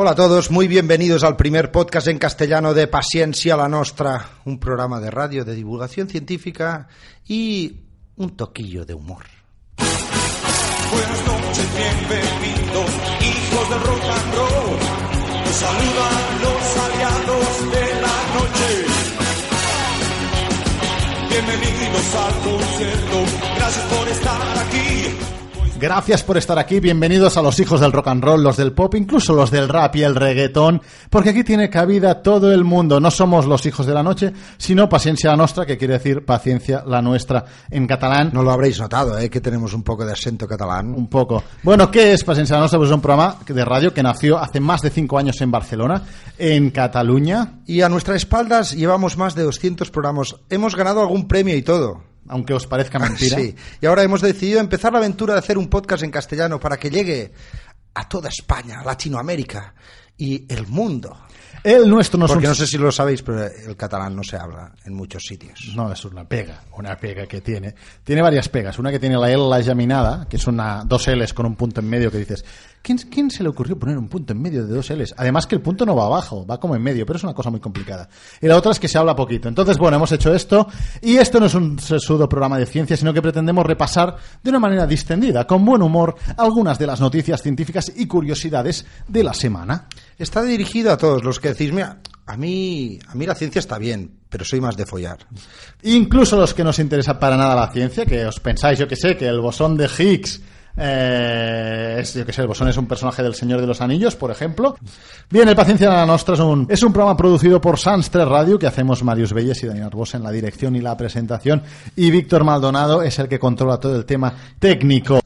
Hola a todos, muy bienvenidos al primer podcast en castellano de Paciencia la Nostra, un programa de radio de divulgación científica y un toquillo de humor. Buenas noches, bienvenidos, hijos del rock and roll. Nos saludan los aliados de la noche. Bienvenidos al concierto, gracias por estar aquí. Gracias por estar aquí, bienvenidos a los hijos del rock and roll, los del pop, incluso los del rap y el reggaetón, porque aquí tiene cabida todo el mundo. No somos los hijos de la noche, sino paciencia la nostra, que quiere decir paciencia la nuestra en catalán. No lo habréis notado, ¿eh? que tenemos un poco de acento catalán. Un poco. Bueno, ¿qué es Paciencia la Nostra? Pues es un programa de radio que nació hace más de cinco años en Barcelona, en Cataluña, Y a nuestras espaldas llevamos más de 200 programas. Hemos ganado algún premio y todo. Aunque os parezca mentira. Sí. Y ahora hemos decidido empezar la aventura de hacer un podcast en castellano para que llegue a toda España, Latinoamérica y el mundo. El nuestro no Porque un- no sé si lo sabéis, pero el catalán no se habla en muchos sitios. No, es una pega, una pega que tiene. Tiene varias pegas. Una que tiene la L geminada, que es una dos L's con un punto en medio que dices, ¿quién, quién se le ocurrió poner un punto en medio de dos L's? Además que el punto no va abajo, va como en medio, pero es una cosa muy complicada. Y la otra es que se habla poquito. Entonces, bueno, hemos hecho esto y esto no es un sesudo programa de ciencia, sino que pretendemos repasar de una manera distendida, con buen humor, algunas de las noticias científicas y curiosidades de la semana. Está dirigido a todos los que decís, mira, a mí, a mí la ciencia está bien, pero soy más de follar. Incluso los que no os interesa para nada la ciencia, que os pensáis, yo que sé, que el bosón de Higgs, eh, es, yo que sé, el bosón es un personaje del Señor de los Anillos, por ejemplo. Bien, el Paciencia la Nostra es un, es un programa producido por Sans 3 Radio, que hacemos Marius Belles y Daniel Arbós en la dirección y la presentación, y Víctor Maldonado es el que controla todo el tema técnico.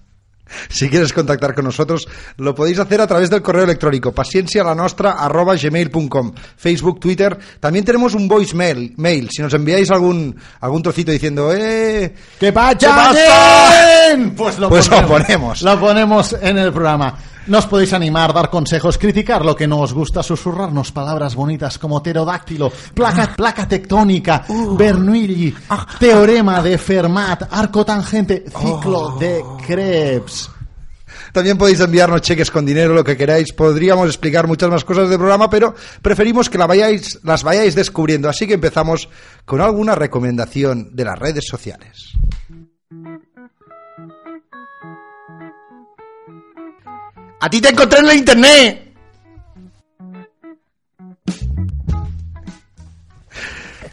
Si quieres contactar con nosotros, lo podéis hacer a través del correo electrónico paciencialanostra@gmail.com, Facebook, Twitter. También tenemos un voicemail, mail. Si nos enviáis algún algún trocito diciendo, eh, ¿Qué pasa? Pues lo Pues lo ponemos. ponemos. Lo ponemos en el programa. Nos podéis animar, dar consejos, criticar lo que no os gusta, susurrarnos palabras bonitas como pterodáctilo, placa, placa tectónica, Bernoulli, teorema de Fermat, arco tangente, ciclo de Krebs. También podéis enviarnos cheques con dinero, lo que queráis. Podríamos explicar muchas más cosas del programa, pero preferimos que la vayáis, las vayáis descubriendo. Así que empezamos con alguna recomendación de las redes sociales. ¡A ti te encontré en la internet!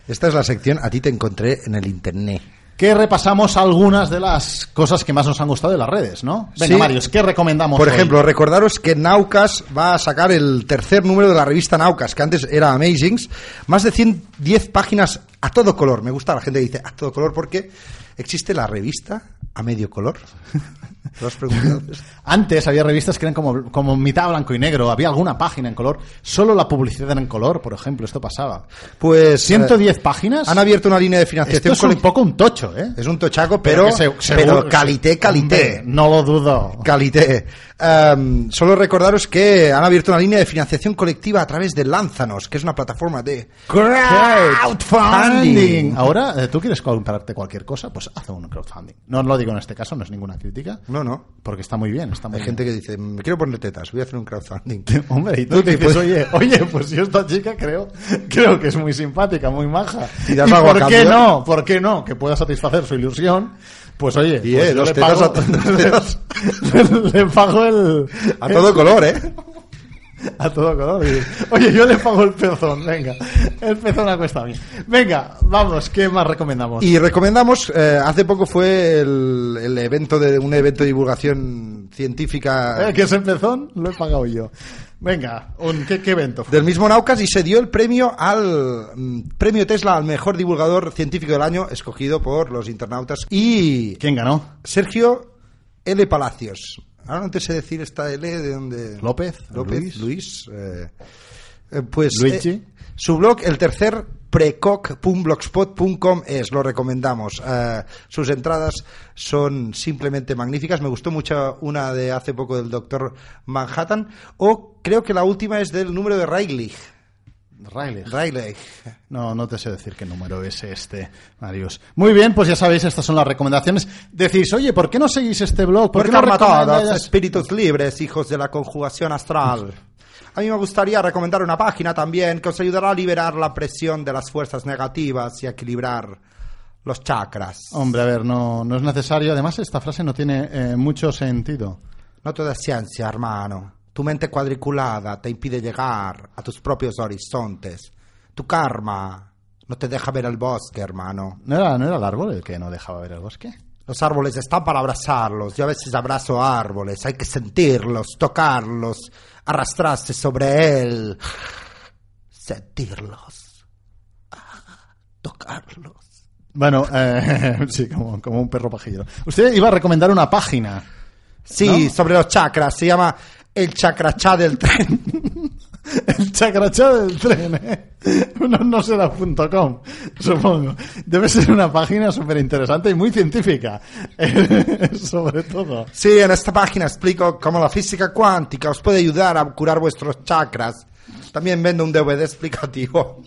Esta es la sección A ti te encontré en el internet. Que repasamos algunas de las cosas que más nos han gustado de las redes, ¿no? Venga, Sí. Marius, ¿qué recomendamos Por hoy? ejemplo, recordaros que Naucas va a sacar el tercer número de la revista Naucas, que antes era Amazings, más de 110 páginas a todo color. Me gusta la gente que dice a todo color porque existe la revista a medio color. ¿Te lo has preguntado? Antes había revistas que eran como, como mitad blanco y negro, había alguna página en color, solo la publicidad era en color, por ejemplo, esto pasaba. Pues 110 eh, páginas. han abierto una línea de Esto financiación es un poco un tocho, ¿eh? Es un tochaco, pero, se- pero seguro- calité, calité. Hombre, no lo dudo. Calité. Em, solo recordaros que han abierto una línea de financiación colectiva a través de Lánzanos, que es una plataforma de Crowdfunding. Ahora, eh, ¿tú quieres comprarte cualquier cosa? Pues haz un crowdfunding. No lo digo en este caso, no es ninguna crítica. No, no. Porque está muy bien, está muy Hay bien. gente que dice, me quiero poner tetas, voy a hacer un crowdfunding. Hombre, y tú No te dices, oye, oye, pues yo esta chica creo, creo que es muy simpática, muy maja. Y das algo a por qué no? ¿Por qué no? Que pueda satisfacer su ilusión. Pues oye, Y, pues eh, yo le pago, a- le, le pago el... A todo color, ¿eh? A todo color. Oye, yo le pago el pezón, venga. El pezón ha cuesta a mí. Venga, vamos, ¿qué más recomendamos? Y recomendamos, eh, hace poco fue el, el evento de un evento de divulgación científica Eh, ¿Qué es el pezón? Lo he pagado yo. Venga, un, ¿qué, qué evento fue? del mismo Naucas y se dio el premio al mm, premio Tesla al mejor divulgador científico del año, escogido por los internautas. Y ¿Quién ganó? Sergio L. Palacios. Ahora no te sé decir esta L de dónde. ¿López? López, ¿Luis? Luis. eh, eh, pues Luigi. eh, su blog, el tercer precoc.blogspot.com es, lo recomendamos. Sus entradas son simplemente magníficas. Me gustó mucho una de hace poco del doctor Manhattan. O creo que la última es del número de Rayleigh. No, no te sé decir qué número es este, Marius. Muy bien, pues ya sabéis, estas son las recomendaciones. Decís, oye, ¿por qué no seguís este blog? ¿Por Porque qué no recomendáis- espíritus libres, hijos de la conjugación astral. A mí me gustaría recomendar una página también que os ayudará a liberar la presión de las fuerzas negativas y a equilibrar los chakras. Hombre, a ver, no, no es necesario. Además, esta frase no tiene eh, mucho sentido. No todo es ciencia, hermano. Tu mente cuadriculada te impide llegar a tus propios horizontes. Tu karma no te deja ver el bosque, hermano. ¿No era, ¿No era el árbol el que no dejaba ver el bosque? Los árboles están para abrazarlos. Yo a veces abrazo árboles. Hay que sentirlos, tocarlos, arrastrarse sobre él, sentirlos, ah, tocarlos. Bueno, eh, sí, como, como un perro pajillero. Usted iba a recomendar una página. Sí, ¿No? sobre los chakras. Se llama el chakrachá del tren. El chacrachá del tren, ¿eh? No, no será punto .com, supongo. Debe ser una página súper interesante y muy científica. sobre todo. Sí, en esta página explico cómo la física cuántica os puede ayudar a curar vuestros chakras. También vendo un DVD explicativo.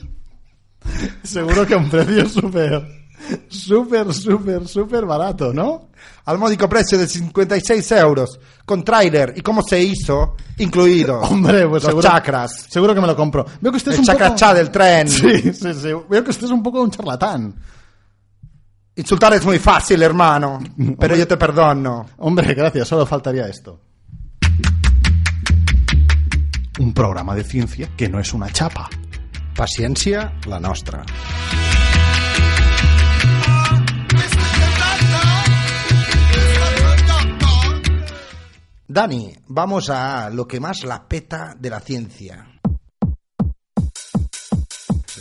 Seguro que a un precio súper, súper, súper, súper barato, ¿no? Al módico precio de 56 euros. Con tráiler y cómo se hizo, incluido. Hombre, pues los seguro, chakras. Seguro que me lo compro. Veo que usted es El un poco... del tren. Sí, sí, sí. Veo que usted es un poco un charlatán. Insultar es muy fácil, hermano. Pero yo te perdono. Hombre, gracias, solo faltaría esto. Un programa de ciencia que no es una chapa. Paciencia, la nostra. Dani, vamos a lo que más la peta de la ciencia.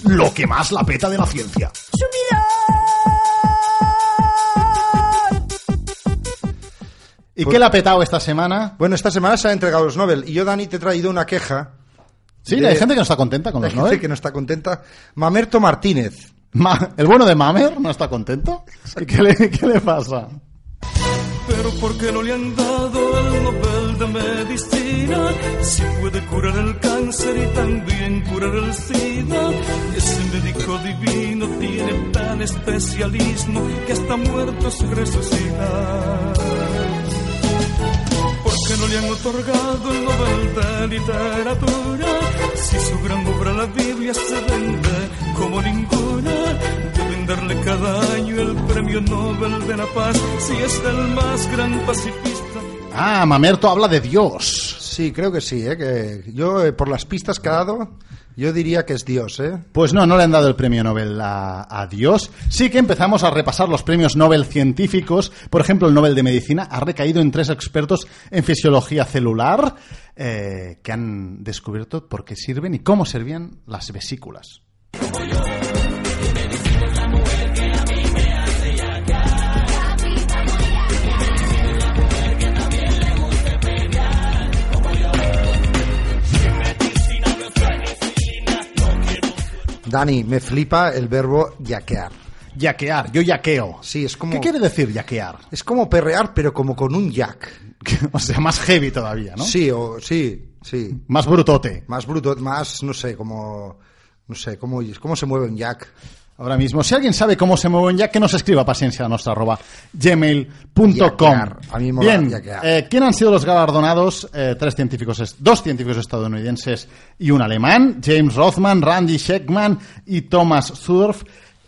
Lo que más la peta de la ciencia. ¿Y qué le ha petado esta semana? Bueno, esta semana se han entregado los Nobel y yo, Dani, te he traído una queja. Sí, de- hay gente que no está contenta con Hay los gente Nobel. que no está contenta. Mamerto Martínez. Ma- ¿El bueno de Mamer no está contento? ¿Qué le, qué le pasa? Pero ¿por qué no le han dado el Nobel de Medicina? Si puede curar el cáncer y también curar el SIDA. Ese médico divino tiene tan especialismo que hasta muertos resucita. ¿Por qué no le han otorgado el Nobel de Literatura? Si su gran obra, la Biblia, se vende como ninguna. Deben darle cada año el premio Nobel de la Paz si es el más gran pacifista. Ah, Mamerto habla de Dios. Sí, creo que sí, ¿eh? que yo eh, por las pistas que ha dado, yo diría que es Dios, ¿eh? Pues no, no le han dado el premio Nobel a, Dios. Sí que empezamos a repasar los premios Nobel científicos. Por ejemplo, el Nobel de Medicina ha recaído en tres expertos en fisiología celular eh, que han descubierto por qué sirven y cómo servían las vesículas. Dani, me flipa el verbo yaquear. Yaquear, yo yaqueo. Sí, es como- ¿Qué quiere decir yaquear? Es como perrear, pero como con un jack. o sea, más heavy todavía, ¿no? Sí, o sí, sí. Más brutote. Más bruto, más, no sé, como... No sé, cómo, cómo se mueve un jack. Ahora mismo, si alguien sabe cómo se mueven ya, que nos escriba paciencia a nuestra arroba gmail.com. Bien, eh, ¿quién han sido los galardonados? Eh, tres científicos, dos científicos estadounidenses y un alemán, James Rothman, Randy Sheckman y Thomas Zurf,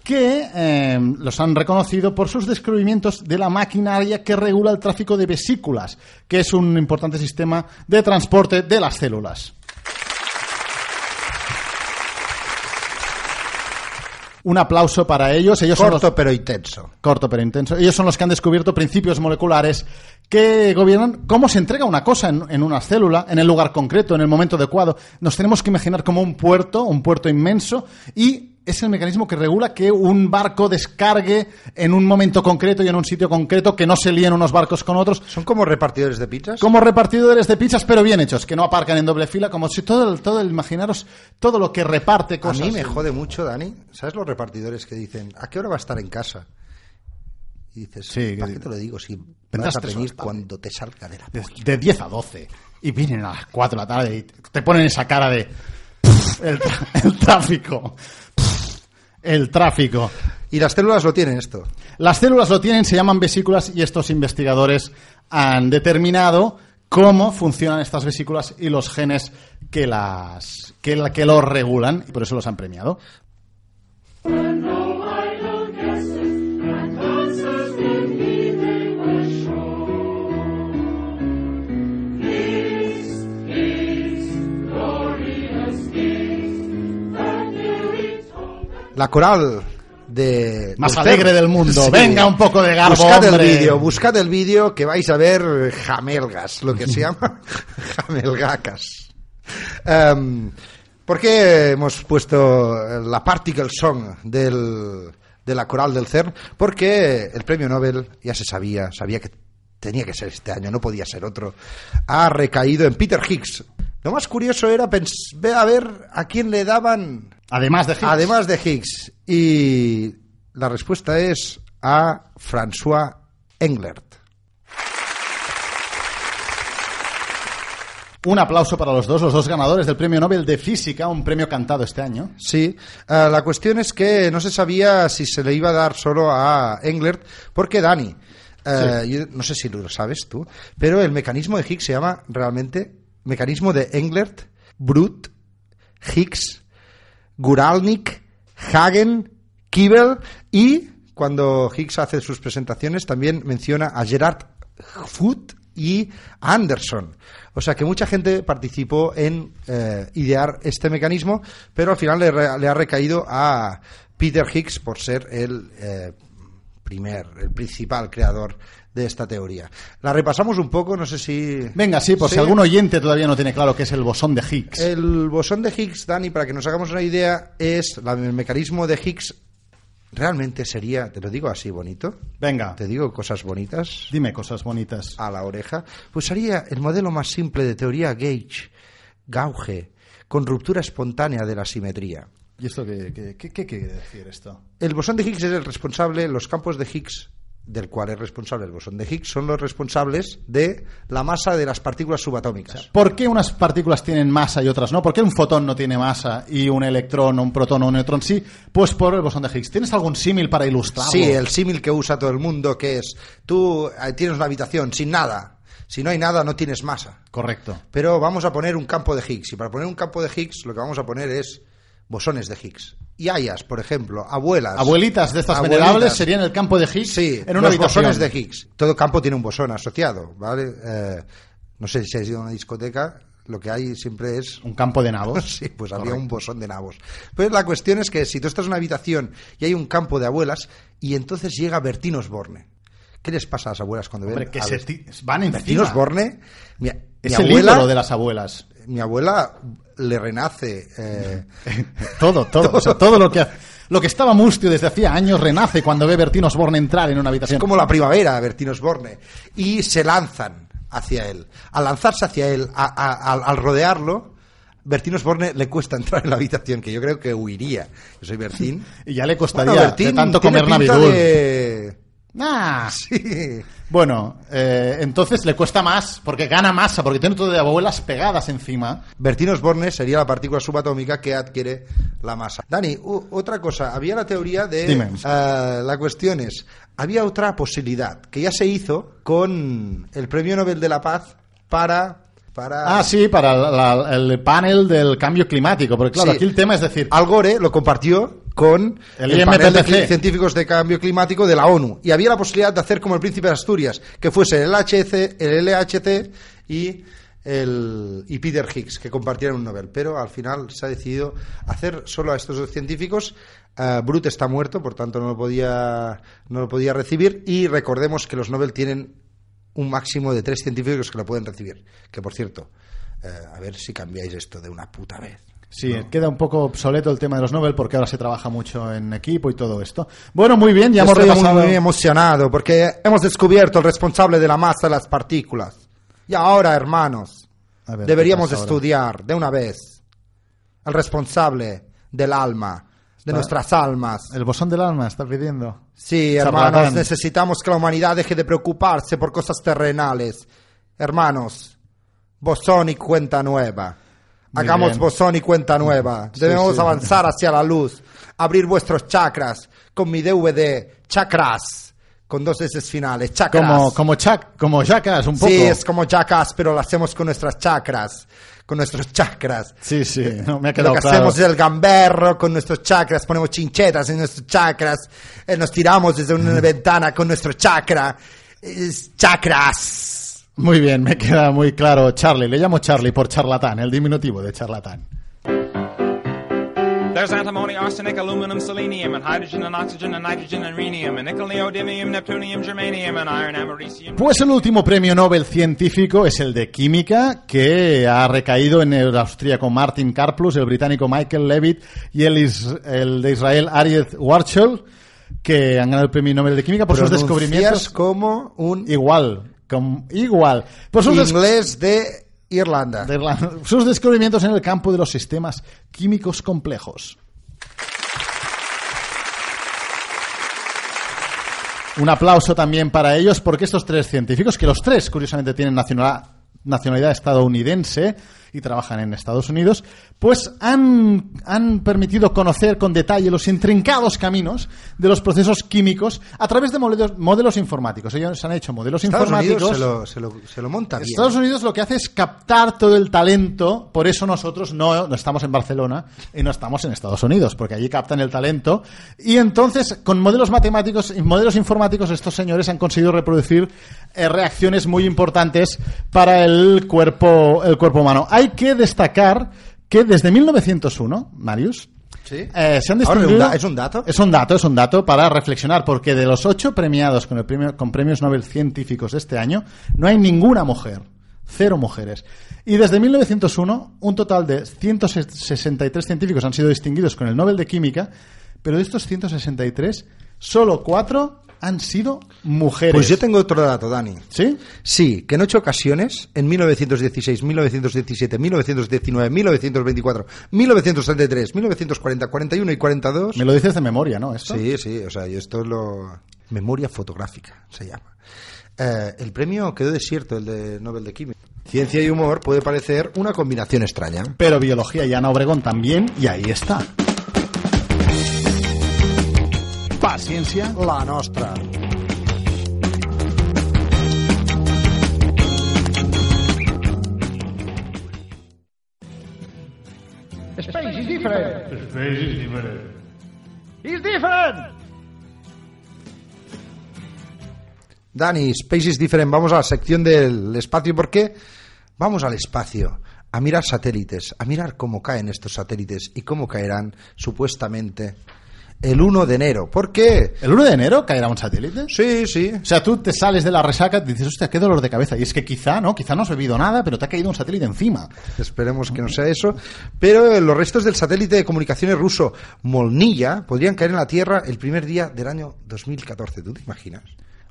que eh, los han reconocido por sus descubrimientos de la maquinaria que regula el tráfico de vesículas, que es un importante sistema de transporte de las células. Un aplauso para ellos. Ellos son los- Corto pero intenso. corto pero intenso. Ellos son los que han descubierto principios moleculares que gobiernan cómo se entrega una cosa en, en una célula, en el lugar concreto, en el momento adecuado. Nos tenemos que imaginar como un puerto, un puerto inmenso, y es el mecanismo que regula que un barco descargue en un momento concreto y en un sitio concreto, que no se líen unos barcos con otros. ¿Son como repartidores de pizzas? Como repartidores de pizzas, pero bien hechos, que no aparcan en doble fila, como si todo el, todo el, imaginaros, todo lo que reparte A cosas. mí me jode mucho, Dani. ¿Sabes los repartidores que dicen, ¿a qué hora va a estar en casa? Y dices, Sí, ¿para qué te lo digo? Si vas a venir cuando te salga de la de, polla. de 10 a 12 y vienen a las 4 de la tarde y te ponen esa cara de "Pff, el, tráfico el tráfico Y las células lo tienen esto. las células lo tienen se llaman vesículas y estos investigadores han determinado cómo funcionan estas vesículas y los genes que las que, la- que los regulan y por eso los han premiado La coral de... Más alegre del mundo. Venga, un poco de garbo, Buscad hombre. el vídeo, buscad el vídeo que vais a ver jamelgas, lo que se llama jamelgacas. Em, ¿Por qué hemos puesto la Particle Song del, de la coral del CERN? Porque el premio Nobel ya se sabía, sabía que tenía que ser este año, no podía ser otro. Ha recaído en Peter Higgs. Lo más curioso era ver a ver a quién le daban además de Higgs. Además de Higgs. Y la respuesta es a François Englert. un aplauso para los dos los dos ganadores del premio Nobel de física un premio cantado este año Sí, eh, la cuestión es que no se sabía si se le iba a dar solo a Englert, porque Dani, yo no sé si lo sabes tú, pero el mecanismo de Higgs se llama realmente mecanismo de Englert, Brut, Higgs, Guralnik, Hagen, Kibel y cuando Higgs hace sus presentaciones también menciona a Gerard Foote y Anderson. O sea que mucha gente participó en eh, idear este mecanismo, pero al final le, le ha recaído a Peter Higgs por ser el eh, primer, el principal creador de esta teoría. La repasamos un poco, no sé si... venga sí por si algún oyente todavía no tiene claro qué es el bosón de Higgs El bosón de Higgs, Dani, para que nos hagamos una idea, es la- el mecanismo de Higgs. Realmente sería, te lo digo así bonito, venga te digo cosas bonitas dime cosas bonitas a la oreja, pues sería el modelo más simple de teoría gauge, gauge, con ruptura espontánea de la simetría. ¿Y esto qué, qué- qué- qué quiere decir esto? El bosón de Higgs es el responsable, los campos de Higgs, del cual es responsable el bosón de Higgs, son los responsables de la masa de las partículas subatómicas. ¿Por qué unas partículas tienen masa y otras no? ¿Por qué un fotón no tiene masa y un electrón, un protón o un neutrón sí? Pues por el bosón de Higgs. ¿Tienes algún símil para ilustrarlo? Sí, el símil que usa todo el mundo, que es, tú eh, tienes una habitación sin nada, si no hay nada no tienes masa, Correcto. pero vamos a poner un campo de Higgs, y para poner un campo de Higgs lo que vamos a poner es bosones de Higgs. Y hayas, por ejemplo, abuelas. Abuelitas de estas Abuelitas. venerables serían el campo de Higgs Sí, en una los habitación. bosones de Higgs. Todo campo tiene un bosón asociado, ¿vale? Eh, no sé si has ido a una discoteca, lo que hay siempre es Un campo de nabos. Sí, pues había un bosón de nabos. Pero la cuestión es que si tú estás en una habitación y hay un campo de abuelas y entonces llega Bertín Osborne. ¿Qué les pasa a las abuelas cuando ven Hombre, que a se Bert- ti- van Bertín encima. Osborne? Mi, mi Es el abuela, ídolo de las abuelas. Mi abuela le renace. eh, Todo, todo. o sea, todo lo que, lo que estaba mustio desde hacía años renace cuando ve Bertín Osborne entrar en una habitación. es como la primavera, Bertín Osborne. Y se lanzan hacia él. Al lanzarse hacia él, a- a- al- al rodearlo, Bertín Osborne le cuesta entrar en la habitación, que yo creo que huiría. Yo soy Bertín. Y ya le costaría Bueno, de Bertín tanto comer Navidul. de... Ah, Sí. Bueno, eh, entonces le cuesta más, porque gana masa, porque tiene todo de abuelas pegadas encima. Bertín Osborne sería la partícula subatómica que adquiere la masa. Dani, otra cosa. Había la teoría de... Dime. eh, la cuestión es, había otra posibilidad que ya se hizo con el Premio Nobel de la Paz para... para Ah, sí, para la- la- el panel del cambio climático, porque claro, Sí. aquí el tema es decir, Al Gore lo compartió con El el, panel de científicos de cambio climático de la ONU. Y había la posibilidad de hacer como el príncipe de Asturias, que fuese el LHC, el LHC y el, y Peter Higgs, que compartieran un Nobel. Pero al final se ha decidido hacer solo a estos dos científicos. Eh, Brute está muerto, por tanto no lo, podía, no lo podía recibir. Y recordemos que los Nobel tienen un máximo de tres científicos que lo pueden recibir. Que por cierto, eh, a ver si cambiáis esto de una puta vez. Sí, queda un poco obsoleto el tema de los Nobel porque ahora se trabaja mucho en equipo y todo esto. Bueno, muy bien, ya hemos Estoy repasado. muy, emocionado porque hemos descubierto el responsable de la masa de las partículas. Y ahora, hermanos, ver, deberíamos estudiar de una vez el responsable del alma, de Está- nuestras almas. El bosón del alma está pidiendo. Sí, hermanos, necesitamos que la humanidad deje de preocuparse por cosas terrenales. Hermanos, bosón y cuenta nueva. Hagamos bosón y cuenta nueva. Debemos sí. avanzar hacia la luz, abrir vuestros chakras con mi DVD, chakras, con dos S finales, chakras. Como, como Chuck, como Jackass, un poco. Sí, es como jackass, pero lo hacemos con nuestras chakras, con nuestros chakras. Sí, sí, no, me ha Lo quedado que claro. hacemos es el gamberro con nuestros chakras, ponemos chinchetas en nuestros chakras, eh, nos tiramos desde una ventana con nuestro chakra. Es chakras. Muy bien, me queda muy claro. Charlie, le llamo Charlie por charlatán, el diminutivo de charlatán. There's antimony, arsenic, aluminum, selenium, and hydrogen, and oxygen, and nitrogen, and rhenium, and nickel, neodymium, neptunium, germanium, and iron, americium. Pues el último premio Nobel científico es el de química, que ha recaído en el austríaco Martin Karplus, el británico Michael Levitt y el, is- el de Israel Ariel Warchel, que han ganado el premio Nobel de química por sus descubrimientos. como un Igual, igual. Por sus, des- inglés de Irlanda. de sus descubrimientos en el campo de los sistemas químicos complejos. Un aplauso también para ellos porque estos tres científicos, que los tres curiosamente tienen nacionalidad estadounidense y trabajan en Estados Unidos, pues han, han permitido conocer con detalle los intrincados caminos de los procesos químicos a través de modelos, modelos informáticos. Ellos han hecho modelos Estados informáticos. Unidos se lo, se lo- se lo monta bien. Estados Unidos lo que hace es captar todo el talento, por eso nosotros no, no estamos en Barcelona y no estamos en Estados Unidos, porque allí captan el talento. Y entonces, con modelos matemáticos y modelos informáticos, estos señores han conseguido reproducir eh, reacciones muy importantes para el cuerpo, el cuerpo humano. Hay que destacar que desde 1901, Marius, Sí. eh, se han Ahora, distinguido... ¿un da- ¿es un dato? Es un dato, es un dato para reflexionar, porque de los ocho premiados con, el premio, con premios Nobel científicos de este año, no hay ninguna mujer. Cero mujeres. Y desde 1901, un total de 163 científicos han sido distinguidos con el Nobel de Química, pero de estos 163, solo cuatro han sido mujeres. Pues yo tengo otro dato, Dani. ¿Sí? Sí, que en ocho ocasiones, en 1916, 1917, 1919, 1924, 1933, 1940, 41 y 42. Me lo dices de memoria, ¿no? Esto? Sí, sí, o sea, yo esto es lo... Memoria fotográfica se llama. Eh, el premio quedó desierto, el de Nobel de Química. Ciencia y humor puede parecer una combinación extraña. Pero biología y Ana Obregón también, y ahí está. Paciencia. La nostra. Space is different. Space is different. It's different. Dani, Space is Different, vamos a la sección del espacio. ¿Por qué? Vamos al espacio, a mirar satélites, a mirar cómo caen estos satélites y cómo caerán supuestamente el 1 de enero. ¿Por qué? ¿El 1 de enero caerá un satélite? Sí, sí. O sea, tú te sales de la resaca y dices, hostia, qué dolor de cabeza. Y es que quizá, ¿no? Quizá no has bebido nada, pero te ha caído un satélite encima. Esperemos que no sea eso. Pero los restos del satélite de comunicaciones ruso Molnilla podrían caer en la Tierra el primer día del año 2014. ¿Tú te imaginas?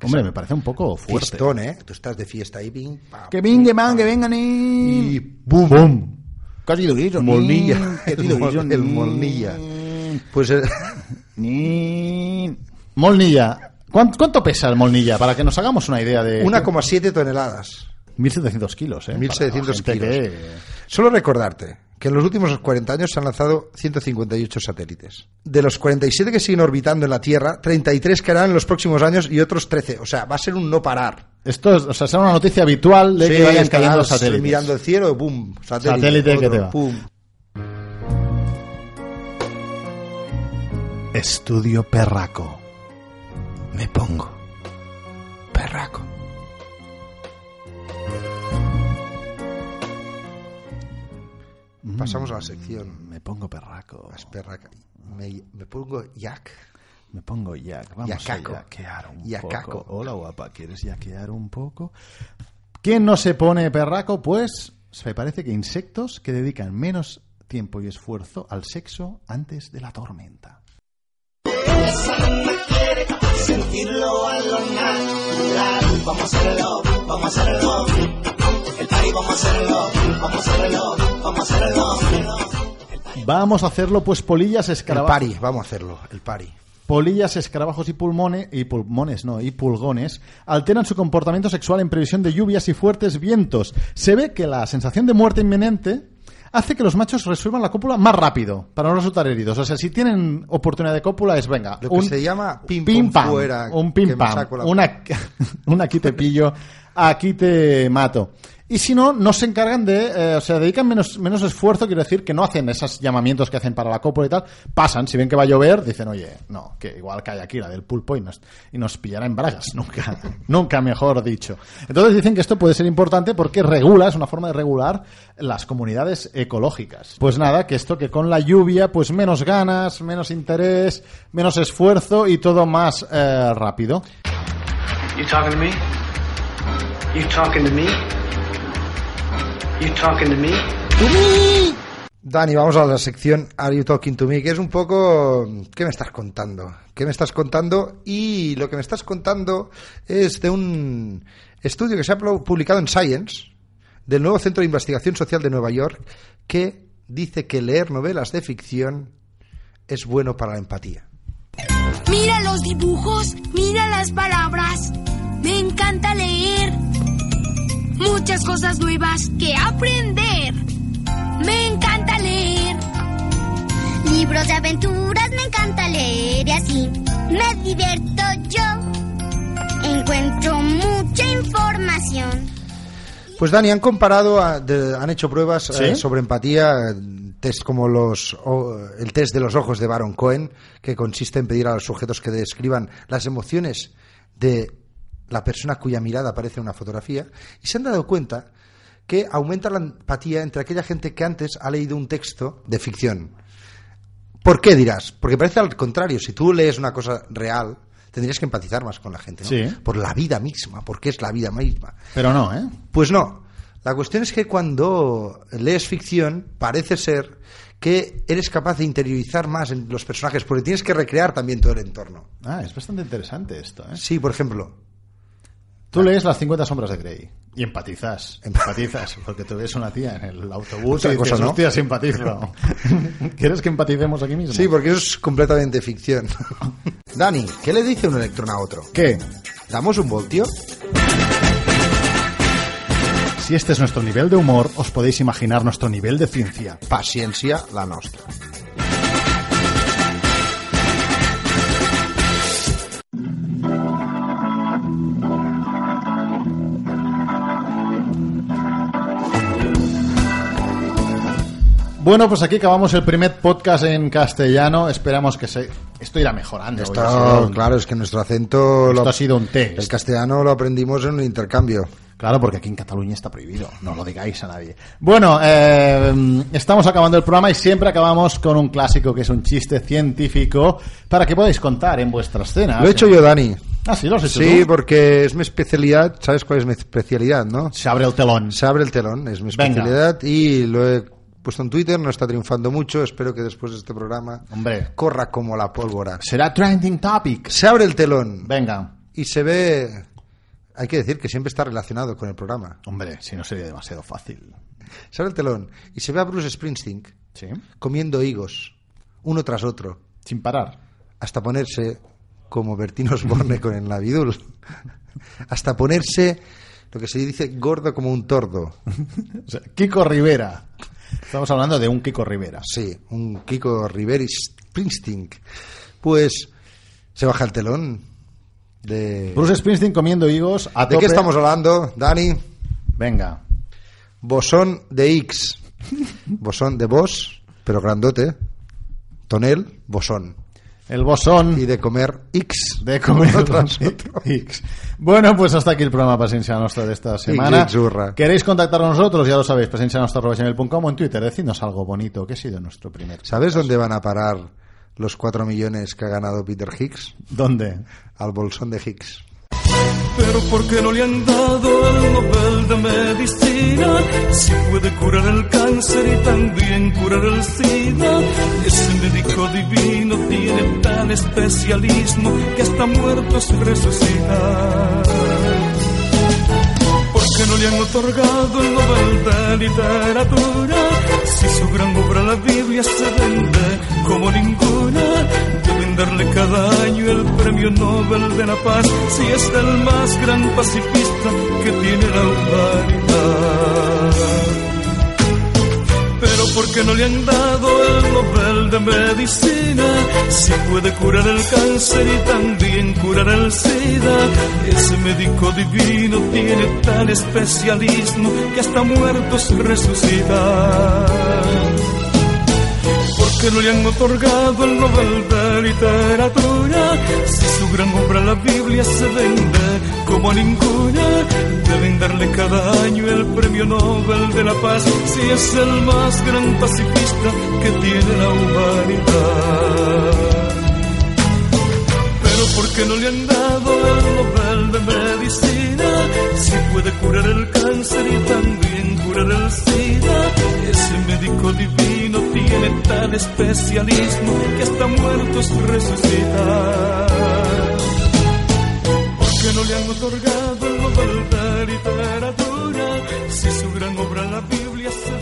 Hombre, me parece un poco fuerte. Fistón, ¿eh? Tú estás de fiesta ahí, pim, pam, Que venga, man, que vengan y... y boom, boom. Molnilla. Qué El mol- durísimo. el Molnilla. Pues eh, Ni- Molnilla. ¿Cuánto, cuánto pesa el molnilla? Para que nos hagamos una idea de... 1,7 toneladas. 1.700 kilos, ¿eh? 1.700 Para gente kilos. que- Solo recordarte que en los últimos 40 años se han lanzado 158 satélites. De los 47 que siguen orbitando en la Tierra, 33 caerán en los próximos años y otros 13. O sea, va a ser un no parar. Esto es, o sea, será una noticia habitual de Sí, que vayan cayendo satélites. mirando el cielo, boom, satélite, Satélite que otro, te va. pum. Estudio Perraco. Me pongo perraco. pasamos a la sección. Me pongo perraco. Espera, me, me pongo Jack. Me pongo Jack. Vamos Yacaco. a yaquear un Yacaco. poco. Hola, guapa. ¿Quieres yaquear un poco? ¿Quién no se pone perraco? Pues se parece que insectos que dedican menos tiempo y esfuerzo al sexo antes de la tormenta. Vamos a hacerlo, pues polillas, El escarabajos. pari, vamos a hacerlo, el pari. Polillas, escarabajos y pulmones, y pulmones, no, y pulgones, alteran su comportamiento sexual en previsión de lluvias y fuertes vientos. Se ve que la sensación de muerte inminente hace que los machos resuelvan la cópula más rápido, para no resultar heridos. O sea, si tienen oportunidad de cópula es, venga, Lo que se llama pim, pam, fuera, un pim pam, una, una aquí te pillo, aquí te mato. Y si no, no se encargan de, eh, o sea, dedican menos, menos esfuerzo, quiero decir, que no hacen esos llamamientos que hacen para la cópula y tal, pasan, si ven que va a llover, dicen, oye, no, que igual cae aquí la del pulpo y nos, y nos pillará en bragas, nunca, nunca mejor dicho. Entonces dicen que esto puede ser importante porque regula, es una forma de regular las comunidades ecológicas. Pues nada, que esto que con la lluvia, pues menos ganas, menos interés, menos esfuerzo y todo más eh, rápido. You talking to me? You talking? You talking to me? Dani, vamos a la sección Are You Talking to Me, que es un poco ¿qué me estás contando? ¿Qué me estás contando? Y lo que me estás contando es de un estudio que se ha publicado en Science del nuevo Centro de Investigación Social de Nueva York que dice que leer novelas de ficción es bueno para la empatía. Mira los dibujos, mira las palabras. Me encanta leer. Muchas cosas nuevas que aprender. Me encanta leer. Libros de aventuras me encanta leer y así me divierto yo. Encuentro mucha información. Pues Dani, han comparado, a- de- han hecho pruebas ¿Sí? eh, sobre empatía, test como los, o- el test de los ojos de Baron Cohen, que consiste en pedir a los sujetos que describan las emociones de la persona cuya mirada aparece en una fotografía, y se han dado cuenta que aumenta la empatía entre aquella gente que antes ha leído un texto de ficción. ¿Por qué dirás? Porque parece al contrario, si tú lees una cosa real, tendrías que empatizar más con la gente, ¿no? Sí. Por la vida misma, porque es la vida misma. Pero no, ¿eh? Pues no. La cuestión es que cuando lees ficción, parece ser que eres capaz de interiorizar más en los personajes, porque tienes que recrear también todo el entorno. Ah, es bastante interesante esto, ¿eh? Sí, por ejemplo, Tú lees las 50 sombras de Grey y empatizas. Empatizas, porque tú ves una tía en el autobús Otra y dices, cosa, ¿no? hostia, simpatizo. ¿Quieres que empaticemos aquí mismo? sí, porque eso es completamente ficción. Dani, ¿qué le dice un electrón a otro? ¿Qué? ¿Damos un voltio? Si este es nuestro nivel de humor, os podéis imaginar nuestro nivel de ciencia. Paciencia la nostra. Bueno, pues aquí acabamos el primer podcast en castellano. Esperamos que se... esto irá mejorando. Esto, sido claro, es que nuestro acento... Esto lo- ha sido un test. El castellano lo aprendimos en un intercambio. Claro, porque aquí en Cataluña está prohibido. No lo digáis a nadie. Bueno, eh, estamos acabando el programa y siempre acabamos con un clásico que es un chiste científico para que podáis contar en vuestra escena. Lo he hecho yo, Dani. Ah, sí, lo has hecho Sí, tú? porque es mi especialidad. ¿Sabes cuál es mi especialidad, no? Se abre el telón. Se abre el telón, es mi Venga. especialidad y lo he puesto en Twitter, no está triunfando mucho, espero que después de este programa Hombre, corra como la pólvora. será trending topic. Se abre el telón Venga. y se ve, hay que decir que siempre está relacionado con el programa. Hombre, si no sería demasiado fácil. Se abre el telón y se ve a Bruce Springsteen Sí. comiendo higos, uno tras otro, Sin parar. hasta ponerse como Bertín Osborne con el Navidul, hasta ponerse lo que se dice gordo como un tordo. O sea, Kiko Rivera. Estamos hablando de un Kiko Rivera. Sí, un Kiko Riveri Springsteen. Pues se baja el telón de... Bruce Springsteen comiendo higos a ¿De qué estamos hablando, Dani? Venga. Bosón de X. Bosón de Bos, pero grandote. Tonel, bosón. El bosón y de comer X. de comer uno tras otro. X. Bueno, pues hasta aquí el programa Presencia Nostra de esta semana. ¿Queréis contactar con nosotros? Ya lo sabéis, presencianostra.com o en Twitter. Decidnos algo bonito, que ha sido nuestro primer. ¿Sabes dónde van a parar los cuatro millones que ha ganado Peter Higgs? ¿Dónde? Al bolsón de Higgs. Pero ¿por qué no le han dado el Nobel de Medicina? Si puede curar el cáncer y también curar el SIDA. Ese médico divino tiene tal especialismo que hasta muertos resucita. ¿Por qué no le han otorgado el Nobel de Literatura? Si su gran obra, la Biblia, se vende como ninguna. Deben darle cada año el premio Nobel de la Paz si es el más gran pacifista que tiene la humanidad. Pero ¿por qué no le han dado el Nobel de Medicina? Si puede curar el cáncer y también curar el SIDA. Ese médico divino tiene tal especialismo que hasta muertos resucita. ¿Por qué no le han otorgado el Nobel de Literatura? Si su gran obra, la Biblia, se vende como ninguna. Deben darle cada año el premio Nobel de la Paz si es el más gran pacifista que tiene la humanidad. Pero ¿por qué no le han dado el Nobel de Medicina? Si puede curar el cáncer y también curar el SIDA. Ese médico divino tiene tal especialismo que hasta muertos resucita que no le han otorgado el verdad y literatura, si su gran obra la Biblia se